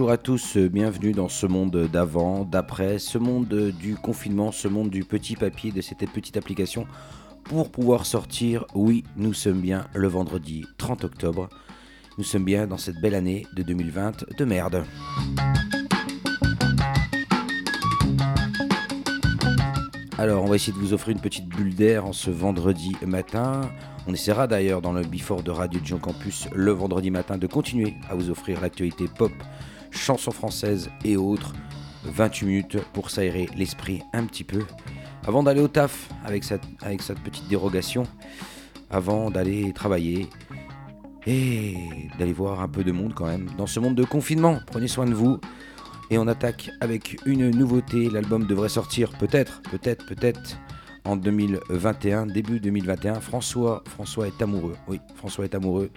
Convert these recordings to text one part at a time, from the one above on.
Bonjour à tous, bienvenue dans ce monde d'avant, d'après, ce monde du confinement, ce monde du petit papier, de cette petite application pour pouvoir sortir. Oui, nous sommes bien le vendredi 30 octobre. Nous sommes bien dans cette belle année de 2020 de merde. Alors, on va essayer de vous offrir une petite bulle d'air en ce vendredi matin. On essaiera d'ailleurs dans le Before de Radio Dijon Campus le vendredi matin de continuer à vous offrir l'actualité pop, chansons françaises et autres. 28 minutes pour s'aérer l'esprit un petit peu. Avant d'aller au taf avec cette, petite dérogation, avant d'aller travailler et d'aller voir un peu de monde quand même dans ce monde de confinement. Prenez soin de vous. Et on attaque avec une nouveauté. L'album devrait sortir peut-être, peut-être, peut-être en 2021, début 2021. François, François est amoureux. Oui, François est amoureux.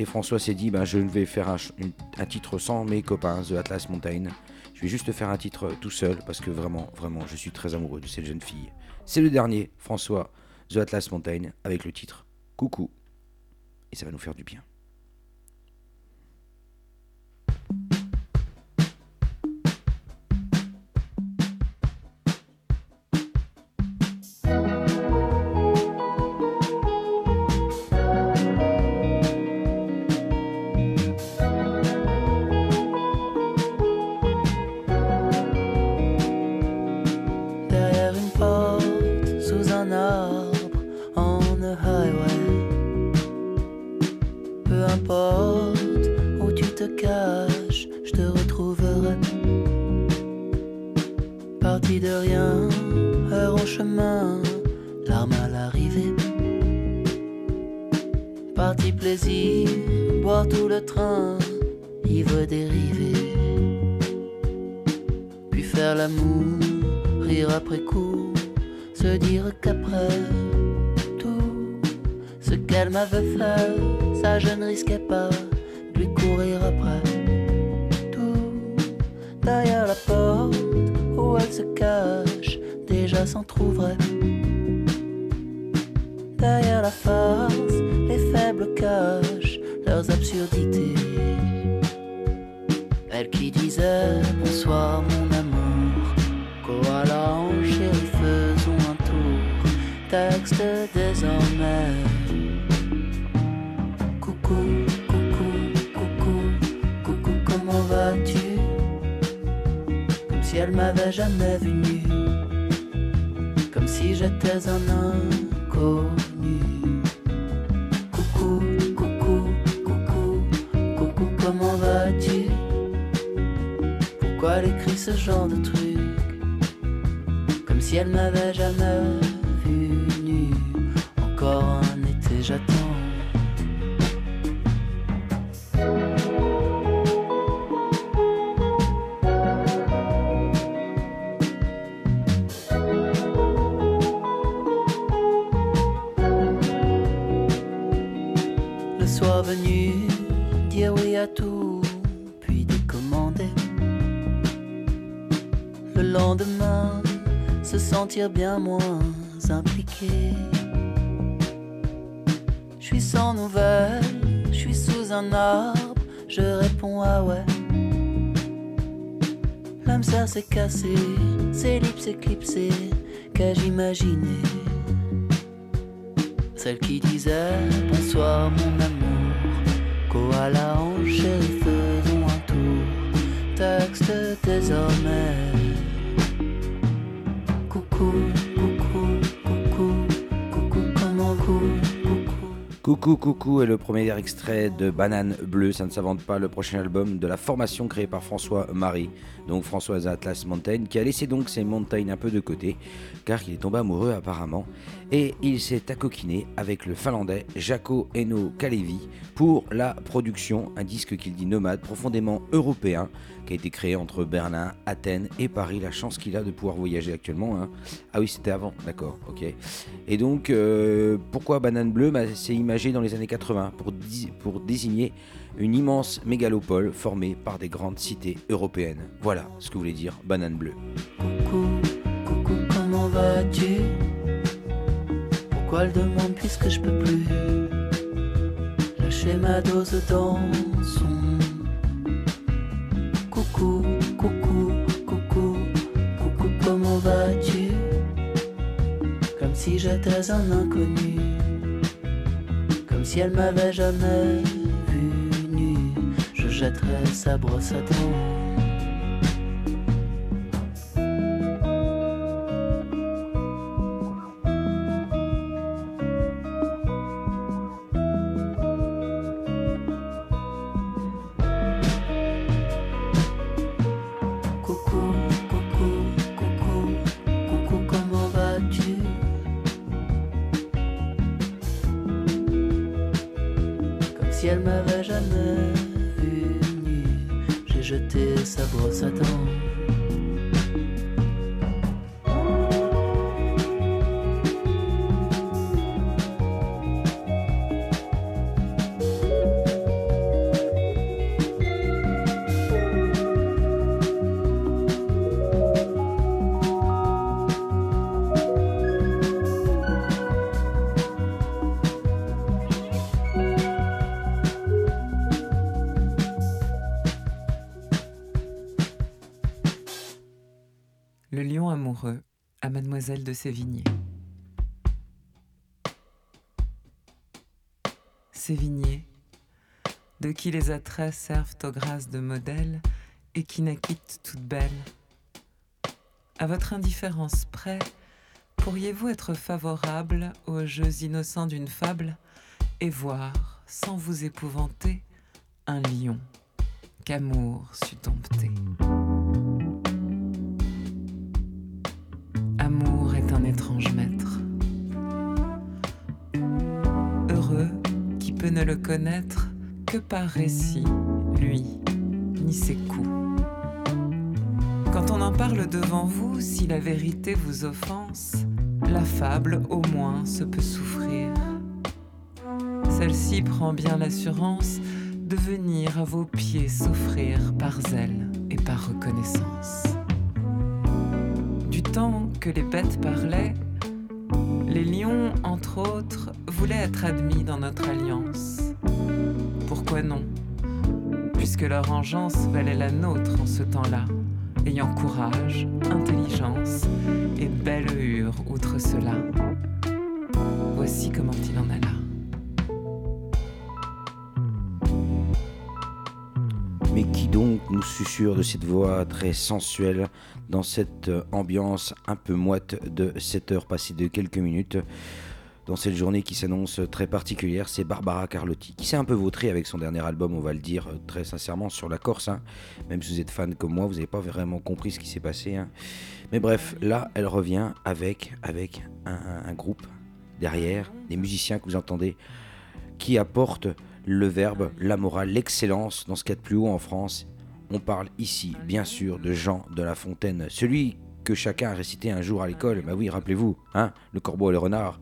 Et François s'est dit, ben, je vais faire un, titre sans mes copains, The Atlas Mountain. Je vais juste faire un titre tout seul parce que vraiment, vraiment, je suis très amoureux de cette jeune fille. C'est le dernier, François, The Atlas Mountain, avec le titre Coucou. Et ça va nous faire du bien. tout derrière la porte où elle se cache déjà s'entr'ouvrait derrière la farce les faibles cachent leurs absurdités. Elle qui disait bonsoir mon amour. Koala en chérie faisons un tour. Texte désormais. elle m'avait jamais vu comme si j'étais un inconnu. Coucou, coucou, coucou, coucou, comment vas-tu? Pourquoi elle écrit ce genre de truc, comme si elle m'avait jamais bien moins impliqué. Je suis sans nouvelles, je suis sous un arbre, je réponds ah ouais. L'âme ça s'est cassé, c'est lips éclipsé, qu'ai-je imaginé? Celle qui disait bonsoir mon amour, koala en chérie, faisons un tour, texte désormais. Coucou Coucou est le premier extrait de Banane Bleue, ça ne s'invente pas, le prochain album de la formation créée par François Marie, donc Françoise Atlas Mountain, qui a laissé donc ses montagnes un peu de côté, car il est tombé amoureux apparemment, et il s'est accoquiné avec le finlandais Jaco Eno Kalevi pour la production, un disque qu'il dit nomade, profondément européen, a été créé entre Berlin, Athènes et Paris. La chance qu'il a de pouvoir voyager actuellement. Hein. Ah oui, c'était avant, d'accord, ok. Et donc, euh, pourquoi Banane Bleue bah, C'est imagé dans les années 80 pour, pour désigner une immense mégalopole formée par des grandes cités européennes. Voilà ce que voulait dire Banane Bleue. Coucou, coucou, comment vas-tu? Pourquoi le demande puisque je peux plus? Lâcher ma dose dans son coucou, coucou, coucou, coucou, comment vas-tu? Comme si j'étais un inconnu, comme si elle m'avait jamais vu nu, je jetterais sa brosse à dents. De Sévigné. Sévigné, de qui les attraits servent aux grâces de modèle et qui n'acquitte toute belle. À votre indifférence près, pourriez-vous être favorable aux jeux innocents d'une fable et voir, sans vous épouvanter, un lion qu'amour sut dompter? Heureux qui peut ne le connaître que par récit, lui, ni ses coups. Quand on en parle devant vous, si la vérité vous offense, la fable au moins se peut souffrir. Celle-ci prend bien l'assurance de venir à vos pieds s'offrir par zèle et par reconnaissance temps que les bêtes parlaient, les lions, entre autres, voulaient être admis dans notre alliance. Pourquoi non? Puisque leur engeance valait la nôtre en ce temps-là, ayant courage, intelligence et belle hure outre cela. Donc nous susurre de cette voix très sensuelle dans cette euh, ambiance un peu moite de 7 heures passées de quelques minutes. Dans cette journée qui s'annonce très particulière, c'est Barbara Carlotti, qui s'est un peu vautrée avec son dernier album, on va le dire euh, très sincèrement, sur la Corse. Hein. Même si vous êtes fan comme moi, vous n'avez pas vraiment compris ce qui s'est passé. Hein. Mais bref, là, elle revient avec, avec un, groupe derrière, des musiciens que vous entendez, qui apportent le verbe, la morale, l'excellence dans ce a de plus haut en France on parle ici, bien sûr, de Jean de La Fontaine, celui que chacun a récité un jour à l'école. Bah oui, rappelez-vous, hein, le corbeau et le renard.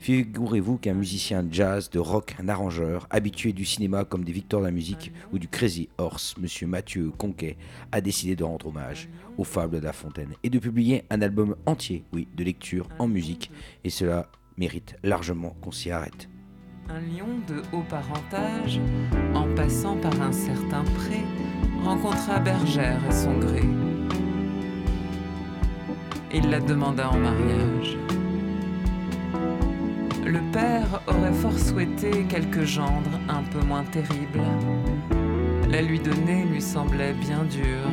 Figurez-vous qu'un musicien de jazz, de rock, un arrangeur, habitué du cinéma comme des victoires de la musique ou du Crazy Horse, monsieur Mathieu Conquet, a décidé de rendre hommage aux fables de La Fontaine et de publier un album entier, oui, de lecture en musique. Et cela mérite largement qu'on s'y arrête. Un lion de haut parentage, en passant par un certain pré, rencontra Bergère à son gré. Il la demanda en mariage. Le père aurait fort souhaité quelque gendre un peu moins terrible. La lui donner lui semblait bien dure.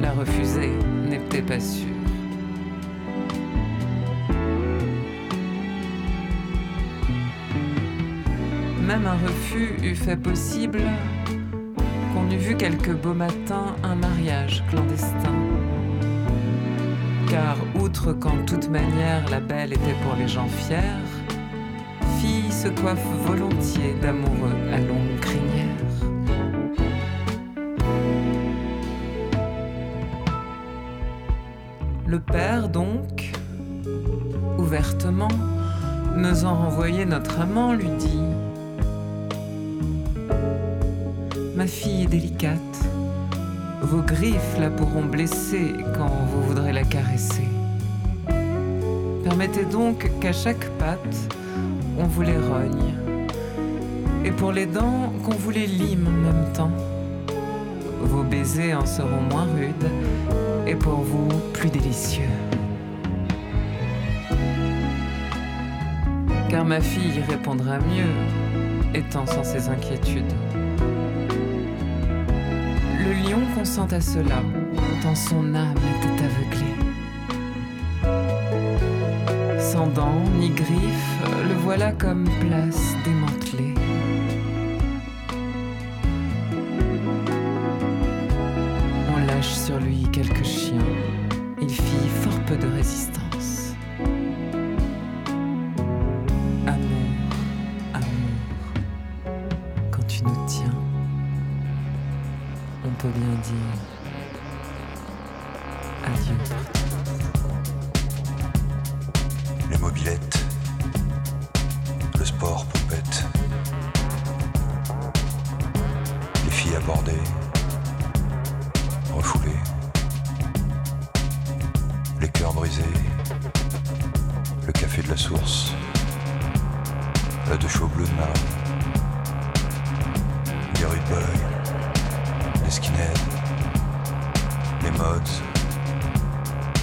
La refuser n'était pas sûr. Même un refus eût fait possible on eût vu quelques beaux matins un mariage clandestin. Car outre qu'en toute manière la belle était pour les gens fiers, fille se coiffe volontiers d'amoureux à longue crinière. Le père donc, ouvertement, n'osant renvoyer notre amant, lui dit fille délicate. Vos griffes la pourront blesser quand vous voudrez la caresser. Permettez donc qu'à chaque patte, on vous les rogne. Et pour les dents, qu'on vous les lime en même temps. vos baisers en seront moins rudes et pour vous plus délicieux. Car ma fille répondra mieux, étant sans ses inquiétudes. Le lion consent à cela, tant son âme était aveuglée. Sans dents ni griffes, le voilà comme place démantelée.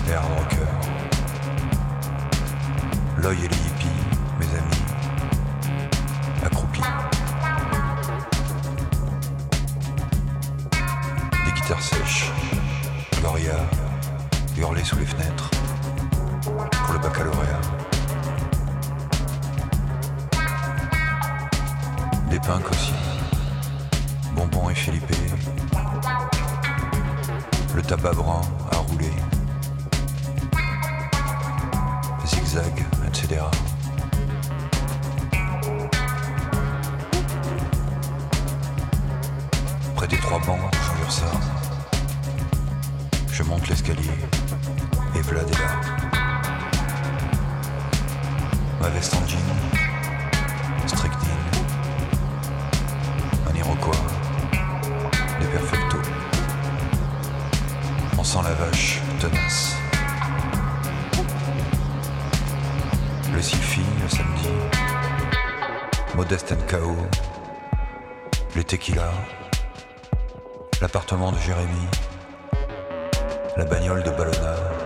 Les hard rockers. L'œil et les Jean, strychnine, un iroquois, des perfectos. On sent la vache tenace. Le Sylphie le samedi, Modeste NKO, les tequilas, l'appartement de Jérémy, la bagnole de Ballona.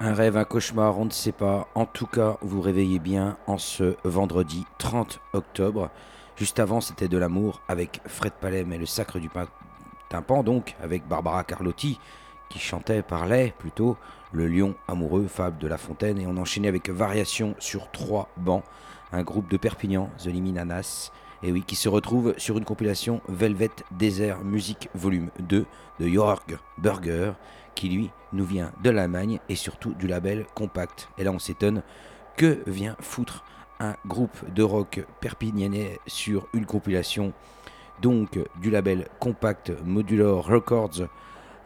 Un rêve, un cauchemar, on ne sait pas. En tout cas, vous réveillez bien en ce vendredi 30 octobre. Juste avant, c'était de l'amour avec Fred Palem et le sacre du tympan, donc avec Barbara Carlotti qui chantait, parlait plutôt, le lion amoureux, fable de La Fontaine. Et on enchaînait avec Variation sur trois bancs, un groupe de Perpignan, The Liminanas, et oui, qui se retrouve sur une compilation Velvet Desert Music Volume 2 de Jörg Burger, qui lui nous vient de l'Allemagne et surtout du label Compact. Et là, on s'étonne que vient foutre un groupe de rock perpignanais sur une compilation donc du label Compact Modular Records,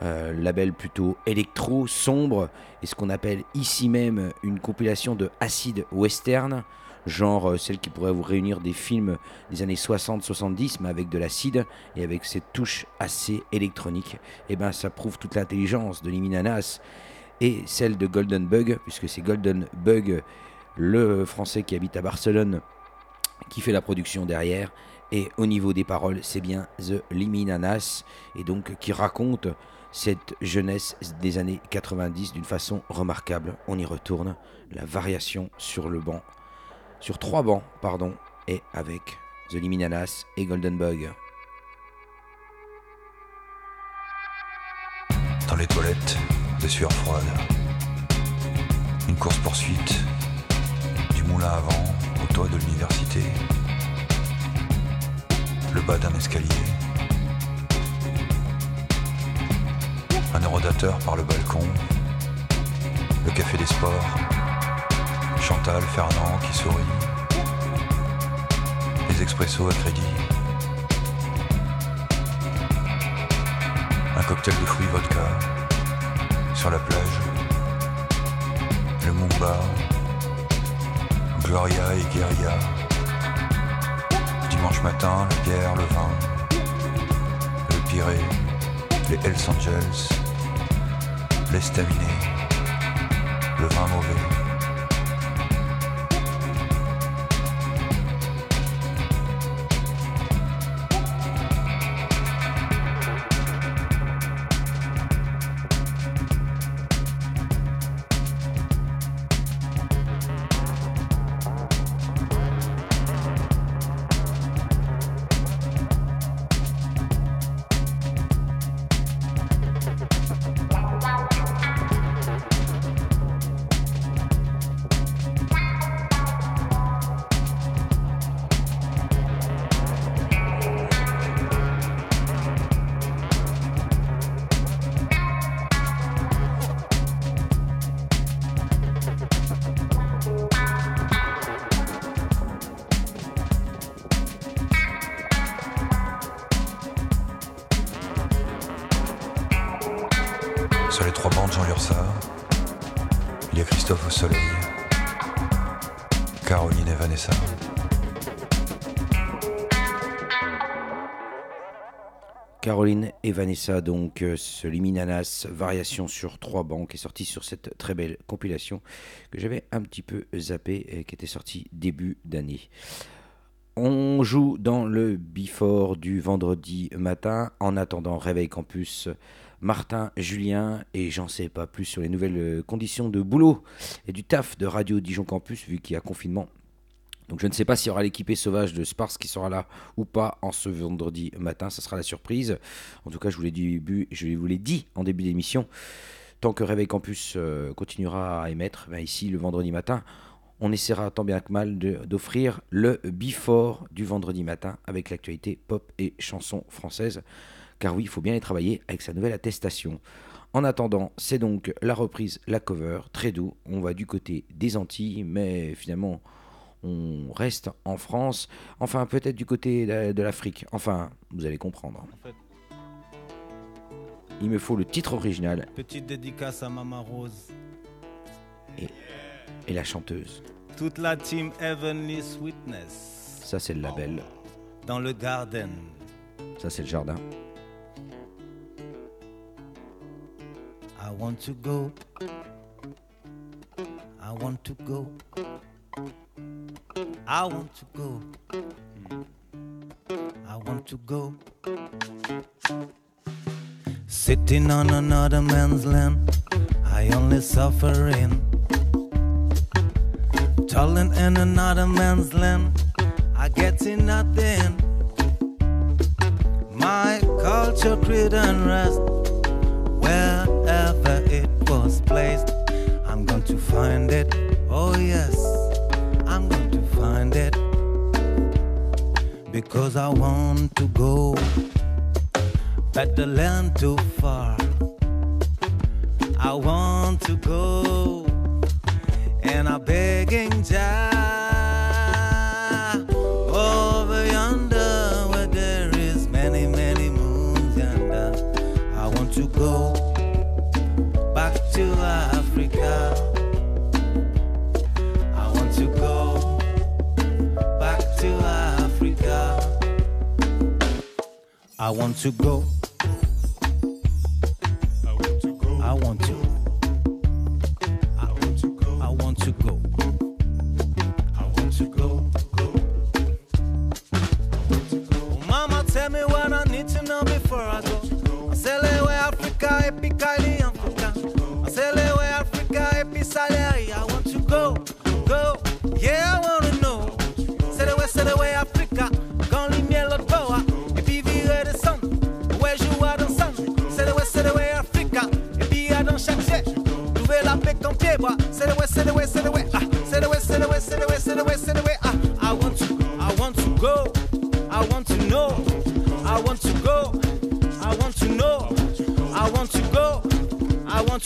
euh, label plutôt électro, sombre, et ce qu'on appelle ici même une compilation de acid western, genre euh, celle qui pourrait vous réunir des films des années 60-70, mais avec de l'acide et avec cette touche assez électronique. Et ben ça prouve toute l'intelligence de Liminanas et celle de Golden Bug, puisque c'est Golden Bug, le français qui habite à Barcelone, qui fait la production derrière. Et au niveau des paroles, c'est bien The Liminanas, et donc qui raconte cette jeunesse des années 90 d'une façon remarquable. On y retourne, la variation sur le banc, sur trois bancs, pardon, et avec The Liminanas et Golden Bug. Dans les toilettes, des sueurs froides. Une course-poursuite, du moulin à vent au toit de l'université. Le bas d'un escalier. Un eurodateur par le balcon. Le café des sports. Chantal, Fernand qui sourit. Les expressos à crédit. Un cocktail de fruits vodka sur la plage. Le Mumba, Gloria et Guerilla. Dimanche matin, la bière, le vin, le Pirée, les Hells Angels, l'estaminet, le vin mauvais. Au soleil. Caroline et Vanessa. Caroline et Vanessa, donc euh, ce Liminanas, variation sur trois banques, est sorti sur cette très belle compilation que j'avais un petit peu zappé et qui était sortie début d'année. On joue dans le Before du vendredi matin. En attendant, Réveil Campus, Martin, Julien et j'en sais pas plus sur les nouvelles conditions de boulot et du taf de Radio Dijon Campus vu qu'il y a confinement donc je ne sais pas s'il y aura l'équipée sauvage de Spars qui sera là ou pas en ce vendredi matin. Ça sera la surprise. En tout cas, je vous l'ai dit, je vous l'ai dit en début d'émission. Tant que Réveil Campus euh, continuera à émettre, ben ici le vendredi matin, on essaiera tant bien que mal d'offrir le before du vendredi matin avec l'actualité pop et chansons françaises. Car oui, il faut bien y travailler avec sa nouvelle attestation. En attendant, c'est donc la reprise, la cover, très doux. On va du côté des Antilles, mais finalement, on reste en France, enfin peut-être du côté de l'Afrique, enfin vous allez comprendre. Il me faut le titre original. Petite dédicace à Mama Rose. Et, la chanteuse. Toute la team Heavenly Sweetness. Ça c'est le label. Dans le garden. Ça c'est le jardin. I want to go. I want to go. I want to go. I want to go. Sitting on another man's land, I only suffering. Tolling in another man's land, I getting nothing. My culture, creed, and rest, wherever it was placed, I'm going to find it. Oh, yes I'm going to find it because I want to go, but the land too far. I want to go, and I'm begging Jah I want to go.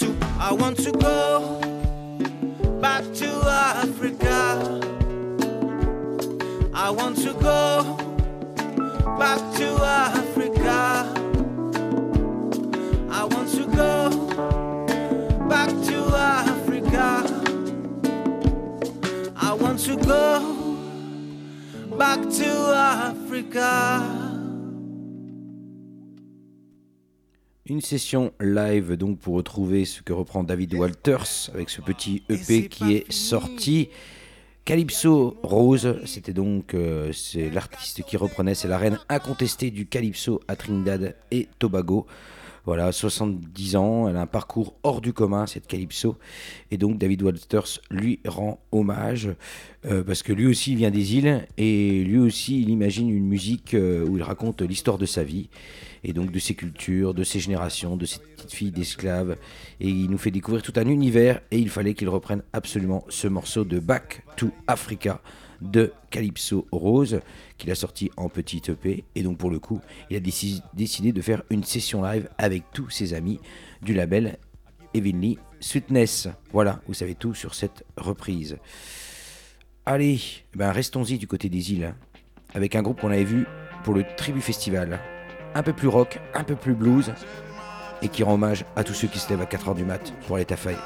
Want to, I want to go back to Africa. I want to go back to Africa. I want to go back to Africa I want to go back to Africa. Une session live donc pour retrouver ce que reprend David Walters avec ce petit EP qui est sorti. Calypso Rose, c'était donc euh, c'est l'artiste qui reprenait, c'est la reine incontestée du Calypso à Trinidad et Tobago. Voilà, 70 ans, elle a un parcours hors du commun, cette Calypso. Et donc David Walters lui rend hommage, euh, parce que lui aussi vient des îles, et lui aussi il imagine une musique euh, où il raconte l'histoire de sa vie, et donc de ses cultures, de ses générations, de ses petites filles d'esclaves. Et il nous fait découvrir tout un univers, et il fallait qu'il reprenne absolument ce morceau de Back to Africa de Calypso Rose, qu'il a sorti en petit EP. Et donc pour le coup, il a décidé de faire une session live avec tous ses amis du label Evenly Sweetness. Voilà, vous savez tout sur cette reprise. Allez, ben restons-y du côté des îles, avec un groupe qu'on avait vu pour le Tribu Festival. Un peu plus rock, un peu plus blues. et qui rend hommage à tous ceux qui se lèvent à 4h du mat pour aller taffailler.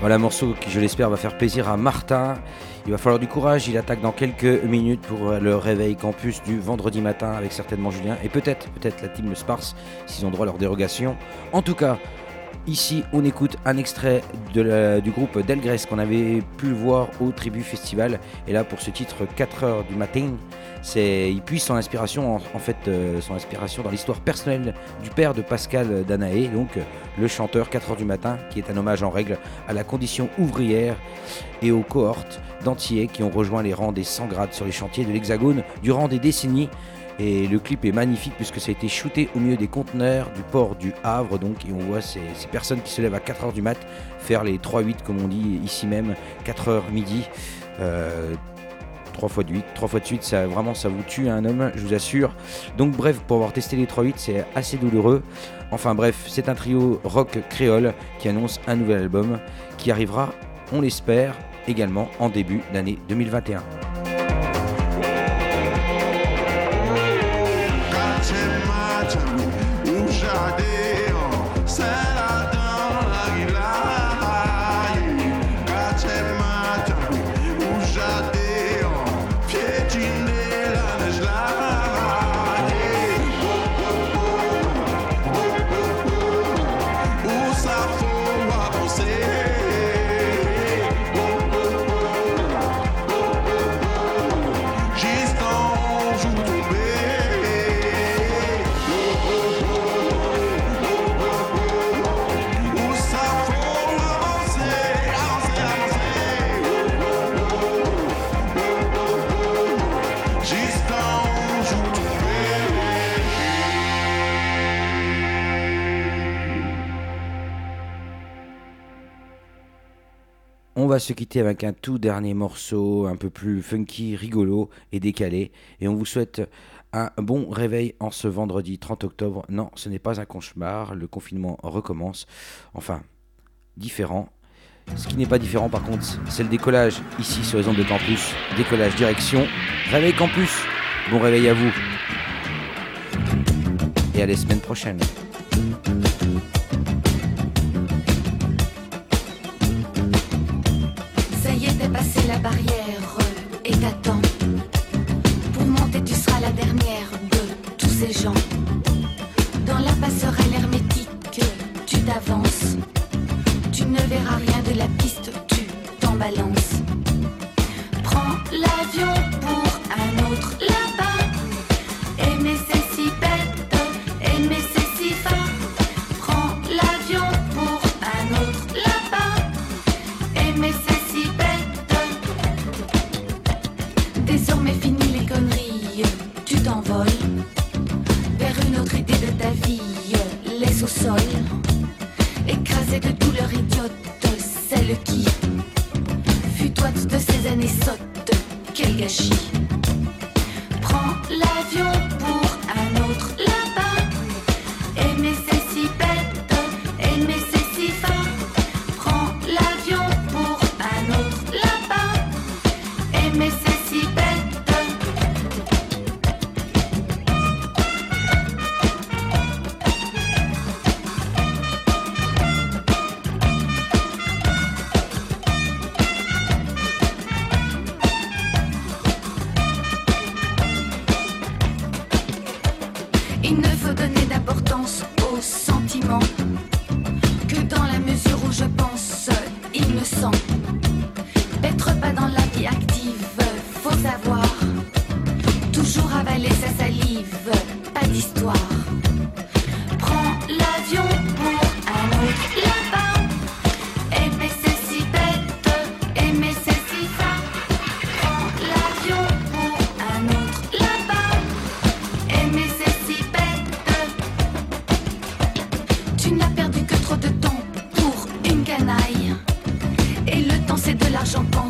Voilà un morceau qui, je l'espère, va faire plaisir à Martin. Il va falloir du courage. Il attaque dans quelques minutes pour le réveil campus du vendredi matin avec certainement Julien et peut-être, peut-être la team Sparse s'ils ont droit à leur dérogation. En tout cas, Ici, on écoute un extrait du groupe Delgrès qu'on avait pu voir au Tribu Festival. Et là, pour ce titre 4 heures du matin, c'est il puise son inspiration en, fait euh, son inspiration dans l'histoire personnelle du père de Pascal Danaé, donc le chanteur 4 heures du matin, qui est un hommage en règle à la condition ouvrière et aux cohortes d'Antillais qui ont rejoint les rangs des 100 grades sur les chantiers de l'Hexagone durant des décennies et le clip est magnifique puisque ça a été shooté au milieu des conteneurs du port du Havre. Donc, et on voit ces, personnes qui se lèvent à 4h du mat faire les 3-8 comme on dit ici même, 4h midi. 3 euh, fois de 8, 3 fois de suite, ça, vraiment ça vous tue un homme, je vous assure. Donc bref, pour avoir testé les 3-8, c'est assez douloureux. Enfin bref, c'est un trio rock créole qui annonce un nouvel album qui arrivera, on l'espère, également en début d'année 2021. Se quitter avec un tout dernier morceau un peu plus funky, rigolo et décalé. Et on vous souhaite un bon réveil en ce vendredi 30 octobre. Non, ce n'est pas un cauchemar, le confinement recommence. Enfin, différent. Ce qui n'est pas différent par contre, c'est le décollage ici sur les ondes de campus. Décollage direction. Réveil campus. Bon réveil à vous. Et à la semaine prochaine. Pour monter, tu seras la dernière de tous ces gens. nécessité. L'argent, pense